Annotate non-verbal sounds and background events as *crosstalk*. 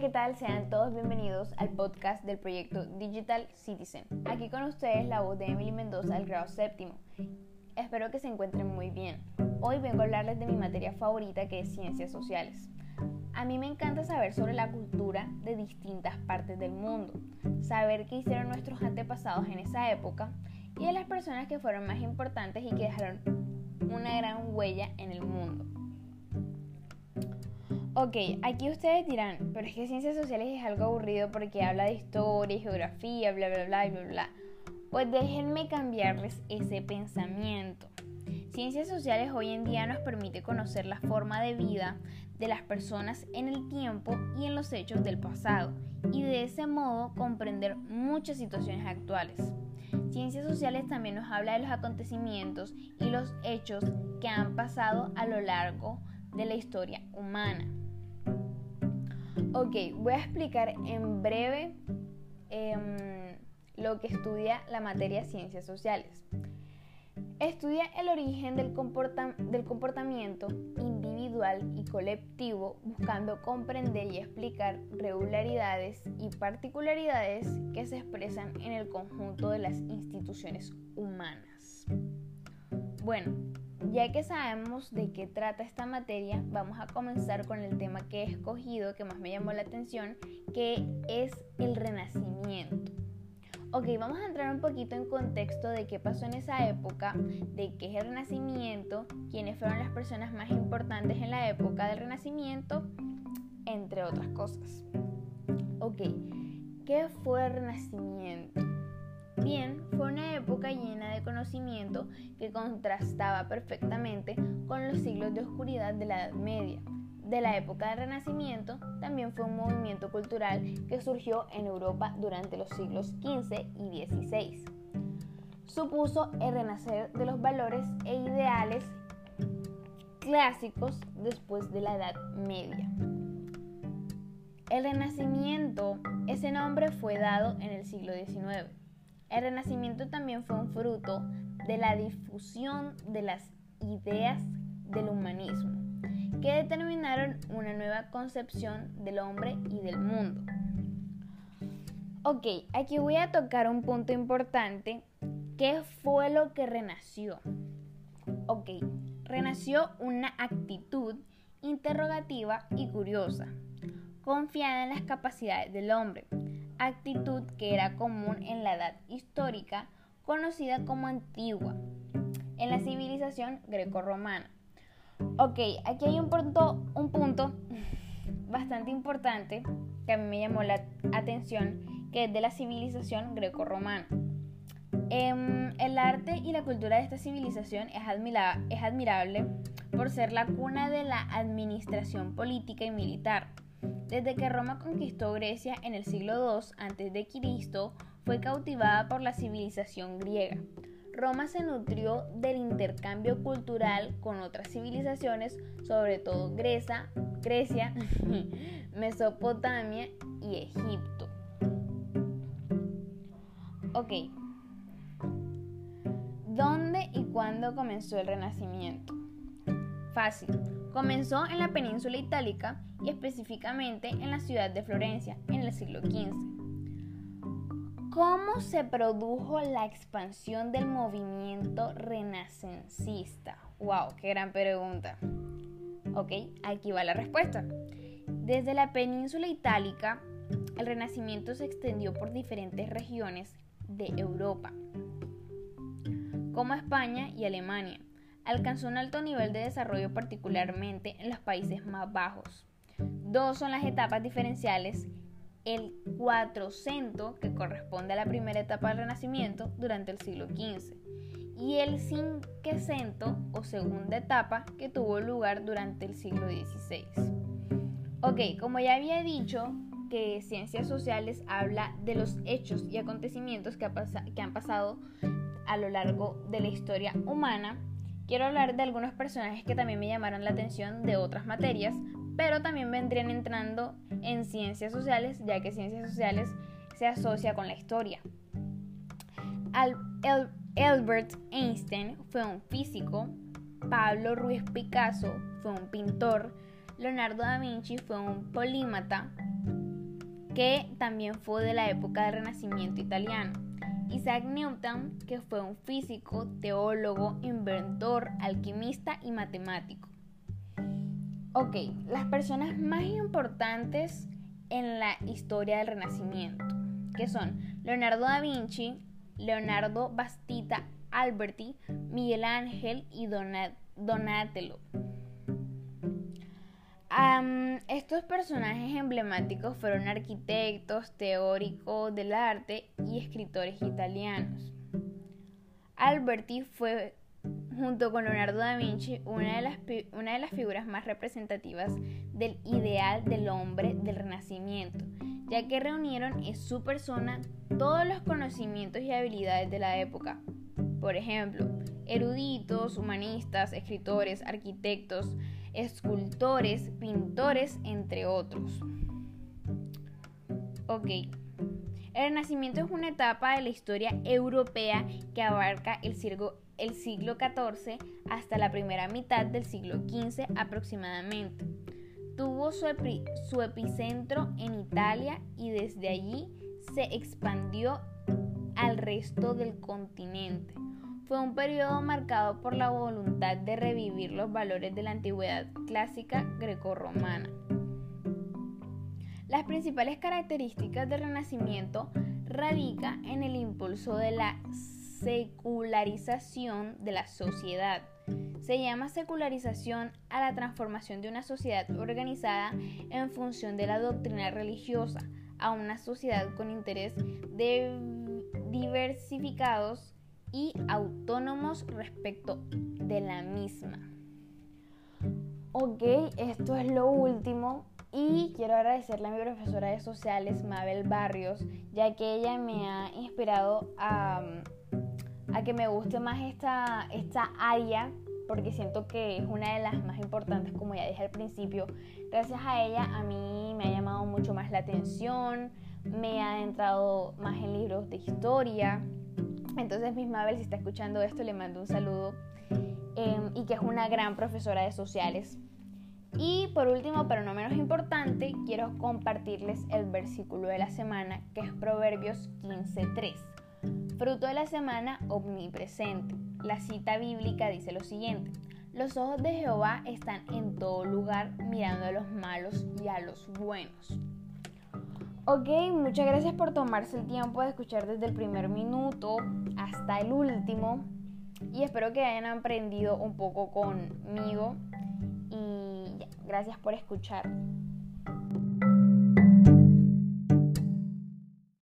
¿qué tal? Sean todos bienvenidos al podcast del proyecto Digital Citizen. Aquí con ustedes la voz de Emily Mendoza del grado séptimo. Espero que se encuentren muy bien. Hoy vengo a hablarles de mi materia favorita que es ciencias sociales. A mí me encanta saber sobre la cultura de distintas partes del mundo, saber qué hicieron nuestros antepasados en esa época y de las personas que fueron más importantes y que dejaron una gran huella en el mundo. Ok, aquí ustedes dirán, pero es que ciencias sociales es algo aburrido porque habla de historia, geografía, bla, bla, bla, bla, bla. Pues déjenme cambiarles ese pensamiento. Ciencias sociales hoy en día nos permite conocer la forma de vida de las personas en el tiempo y en los hechos del pasado y de ese modo comprender muchas situaciones actuales. Ciencias sociales también nos habla de los acontecimientos y los hechos que han pasado a lo largo de la historia humana. Ok, voy a explicar en breve em, lo que estudia la materia Ciencias Sociales. Estudia el origen del, del comportamiento individual y colectivo buscando comprender y explicar regularidades y particularidades que se expresan en el conjunto de las instituciones humanas. Bueno, ya que sabemos de qué trata esta materia, vamos a comenzar con el tema que he escogido, que más me llamó la atención, que es el renacimiento. Ok, vamos a entrar un poquito en contexto de qué pasó en esa época, de qué es el renacimiento, quiénes fueron las personas más importantes en la época del renacimiento, entre otras cosas. Ok, ¿qué fue el renacimiento? Bien, fue una época llena de conocimiento que contrastaba perfectamente con los siglos de oscuridad de la Edad Media. De la época del Renacimiento también fue un movimiento cultural que surgió en Europa durante los siglos XV y XVI. Supuso el renacer de los valores e ideales clásicos después de la Edad Media. El Renacimiento, ese nombre fue dado en el siglo XIX el Renacimiento también fue un fruto de la difusión de las ideas del humanismo, que determinaron una nueva concepción del hombre y del mundo. Ok, aquí voy a tocar un punto importante. ¿Qué fue lo que renació? Ok, renació una actitud interrogativa y curiosa, confiada en las capacidades del hombre, actitud que era común en la edad histórica conocida como antigua, en la civilización grecorromana. Ok, aquí hay un punto, un punto *laughs* bastante importante que a mí me llamó la atención, que es de la civilización grecorromana. Em, el arte y la cultura de esta civilización es, es admirable por ser la cuna de la administración política y militar desde que Roma conquistó Grecia en el siglo II a.C., fue cautivada por la civilización griega. Roma se nutrió del intercambio cultural con otras civilizaciones, sobre todo Grecia, Grecia *laughs* Mesopotamia y Egipto. Ok. ¿Dónde y cuándo comenzó el Renacimiento? Fácil. Comenzó en la península itálica y específicamente en la ciudad de Florencia en el siglo XV. ¿Cómo se produjo la expansión del movimiento renacentista? ¡Wow! ¡Qué gran pregunta! Ok, aquí va la respuesta. Desde la península itálica, el renacimiento se extendió por diferentes regiones de Europa, como España y Alemania alcanzó un alto nivel de desarrollo particularmente en los países más bajos. Dos son las etapas diferenciales, el cuatrocento, que corresponde a la primera etapa del Renacimiento durante el siglo XV, y el cinquecento o segunda etapa que tuvo lugar durante el siglo XVI. Ok, como ya había dicho, que Ciencias Sociales habla de los hechos y acontecimientos que, que han pasado a lo largo de la historia humana, Quiero hablar de algunos personajes que también me llamaron la atención de otras materias, pero también vendrían entrando en ciencias sociales, ya que ciencias sociales se asocia con la historia. Albert Einstein fue un físico, Pablo Ruiz Picasso fue un pintor, Leonardo da Vinci fue un polímata, que también fue de la época del Renacimiento italiano. Isaac Newton, que fue un físico, teólogo, inventor, alquimista y matemático. Ok, las personas más importantes en la historia del Renacimiento, que son Leonardo da Vinci, Leonardo Bastita Alberti, Miguel Ángel y Donatello. Estos personajes emblemáticos fueron arquitectos, teóricos del arte y escritores italianos. Alberti fue junto con Leonardo da Vinci, una de, las, una de las figuras más representativas del ideal del hombre del Renacimiento, ya que reunieron en su persona todos los conocimientos y habilidades de la época. Por ejemplo, eruditos, humanistas, escritores, arquitectos, escultores, pintores, entre otros. Ok. El Renacimiento es una etapa de la historia europea que abarca el siglo, XIV hasta la primera mitad del siglo XV aproximadamente. Tuvo su epicentro en Italia y desde allí se expandió al resto del continente. Fue un periodo marcado por la voluntad de revivir los valores de la antigüedad clásica grecorromana. Las principales características del Renacimiento radica en el impulso de la secularización de la sociedad. Se llama secularización a la transformación de una sociedad organizada en función de la doctrina religiosa a una sociedad con interés diversificados y autónomos respecto de la misma. Ok, esto es lo último y quiero agradecerle a mi profesora de sociales, Mabel Barrios, ya que ella me ha inspirado a a que me guste más esta, esta área porque siento que es una de las más importantes, como ya dije al principio. Gracias a ella a mí me ha llamado mucho más la atención, me ha entrado más en libros de historia. Entonces, Miss Mabel, si está escuchando esto, le mando un saludo em, y que es una gran profesora de sociales. Y por último, pero no menos importante, quiero compartirles el versículo de la semana, que es Proverbios 15.3 Fruto de la semana omnipresente. La cita bíblica dice lo siguiente. Los ojos de Jehová están en todo lugar mirando a los malos y a los buenos. Ok, muchas gracias por tomarse el tiempo de escuchar desde el primer minuto hasta el último. Y espero que hayan aprendido un poco conmigo. Y gracias por escuchar.